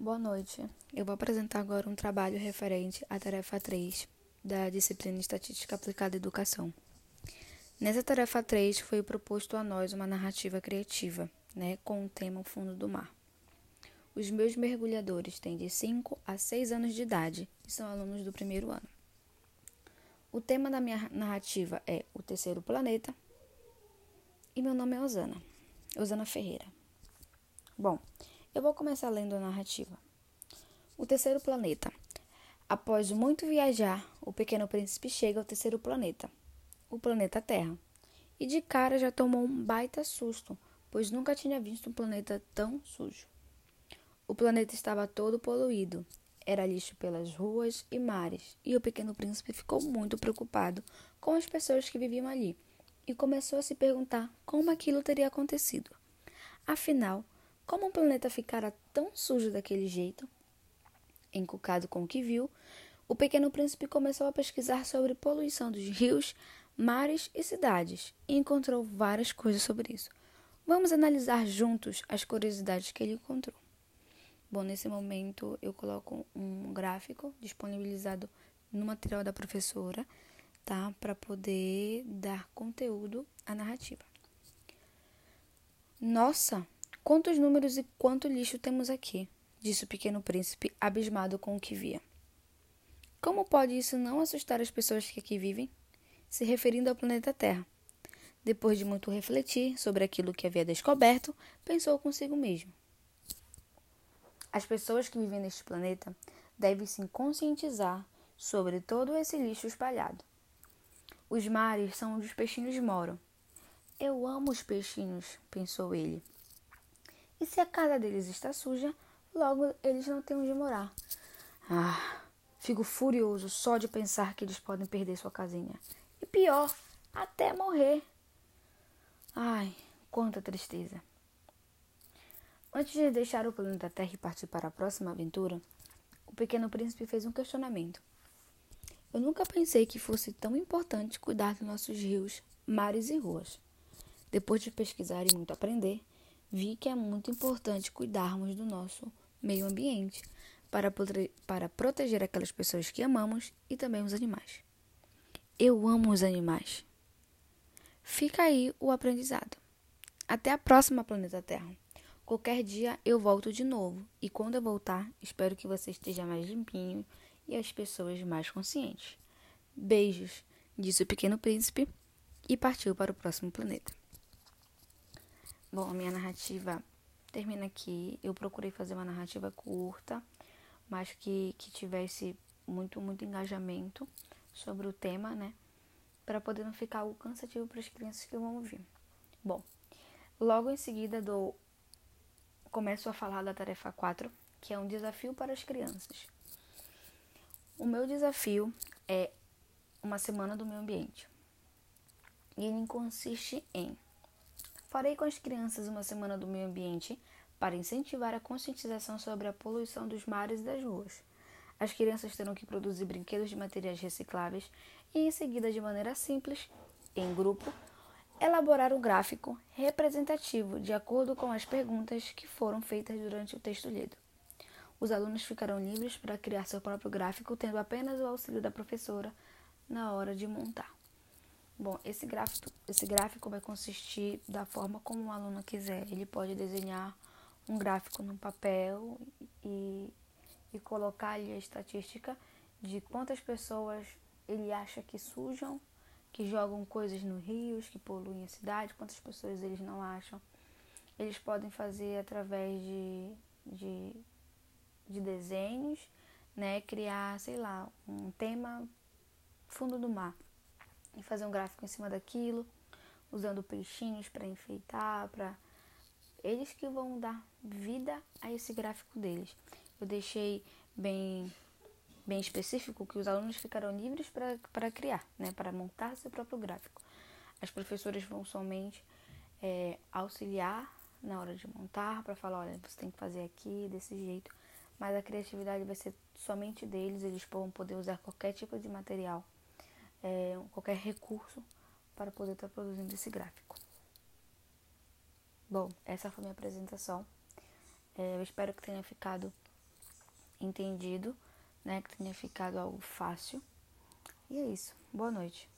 Boa noite. Eu vou apresentar agora um trabalho referente à tarefa 3 da disciplina Estatística Aplicada à Educação. Nessa tarefa 3 foi proposto a nós uma narrativa criativa, né, com o tema Fundo do Mar. Os meus mergulhadores têm de 5 a 6 anos de idade e são alunos do primeiro ano. O tema da minha narrativa é O Terceiro Planeta e meu nome é Osana, Osana Ferreira. Bom, eu vou começar lendo a narrativa. O terceiro planeta. Após muito viajar, o pequeno príncipe chega ao terceiro planeta, o planeta Terra. E de cara já tomou um baita susto, pois nunca tinha visto um planeta tão sujo. O planeta estava todo poluído, era lixo pelas ruas e mares, e o pequeno príncipe ficou muito preocupado com as pessoas que viviam ali e começou a se perguntar como aquilo teria acontecido. Afinal, como o planeta ficara tão sujo daquele jeito? Encucado com o que viu, o pequeno príncipe começou a pesquisar sobre poluição dos rios, mares e cidades e encontrou várias coisas sobre isso. Vamos analisar juntos as curiosidades que ele encontrou. Bom, nesse momento eu coloco um gráfico disponibilizado no material da professora, tá? Para poder dar conteúdo à narrativa. Nossa, Quantos números e quanto lixo temos aqui? disse o pequeno príncipe, abismado com o que via. Como pode isso não assustar as pessoas que aqui vivem? Se referindo ao planeta Terra. Depois de muito refletir sobre aquilo que havia descoberto, pensou consigo mesmo. As pessoas que vivem neste planeta devem se conscientizar sobre todo esse lixo espalhado. Os mares são onde os peixinhos moram. Eu amo os peixinhos, pensou ele. E se a casa deles está suja, logo eles não têm onde morar. Ah, fico furioso só de pensar que eles podem perder sua casinha. E pior, até morrer. Ai, quanta tristeza. Antes de deixar o planeta Terra e partir para a próxima aventura, o pequeno príncipe fez um questionamento. Eu nunca pensei que fosse tão importante cuidar dos nossos rios, mares e ruas. Depois de pesquisar e muito aprender, vi que é muito importante cuidarmos do nosso meio ambiente para, para proteger aquelas pessoas que amamos e também os animais. Eu amo os animais. Fica aí o aprendizado. Até a próxima Planeta Terra. Qualquer dia eu volto de novo e quando eu voltar, espero que você esteja mais limpinho e as pessoas mais conscientes. Beijos, disse o pequeno príncipe e partiu para o próximo planeta. Bom, minha narrativa termina aqui. Eu procurei fazer uma narrativa curta, mas que, que tivesse muito, muito engajamento sobre o tema, né? Para poder não ficar algo cansativo para as crianças que vão ouvir. Bom, logo em seguida dou, começo a falar da tarefa 4, que é um desafio para as crianças. O meu desafio é uma semana do meio ambiente. E ele consiste em Farei com as crianças uma semana do meio ambiente para incentivar a conscientização sobre a poluição dos mares e das ruas. As crianças terão que produzir brinquedos de materiais recicláveis e, em seguida, de maneira simples, em grupo, elaborar um gráfico representativo de acordo com as perguntas que foram feitas durante o texto lido. Os alunos ficarão livres para criar seu próprio gráfico, tendo apenas o auxílio da professora na hora de montar. Bom, esse gráfico, esse gráfico vai consistir da forma como o aluno quiser. Ele pode desenhar um gráfico no papel e, e colocar ali a estatística de quantas pessoas ele acha que sujam, que jogam coisas no rios, que poluem a cidade, quantas pessoas eles não acham. Eles podem fazer através de, de, de desenhos, né? Criar, sei lá, um tema fundo do mar e fazer um gráfico em cima daquilo, usando peixinhos para enfeitar, para eles que vão dar vida a esse gráfico deles. Eu deixei bem bem específico que os alunos ficarão livres para criar, né, para montar seu próprio gráfico. As professoras vão somente é, auxiliar na hora de montar, para falar, olha, você tem que fazer aqui desse jeito, mas a criatividade vai ser somente deles, eles vão poder usar qualquer tipo de material é, qualquer recurso para poder estar produzindo esse gráfico. Bom, essa foi minha apresentação. É, eu espero que tenha ficado entendido, né? Que tenha ficado algo fácil. E é isso. Boa noite.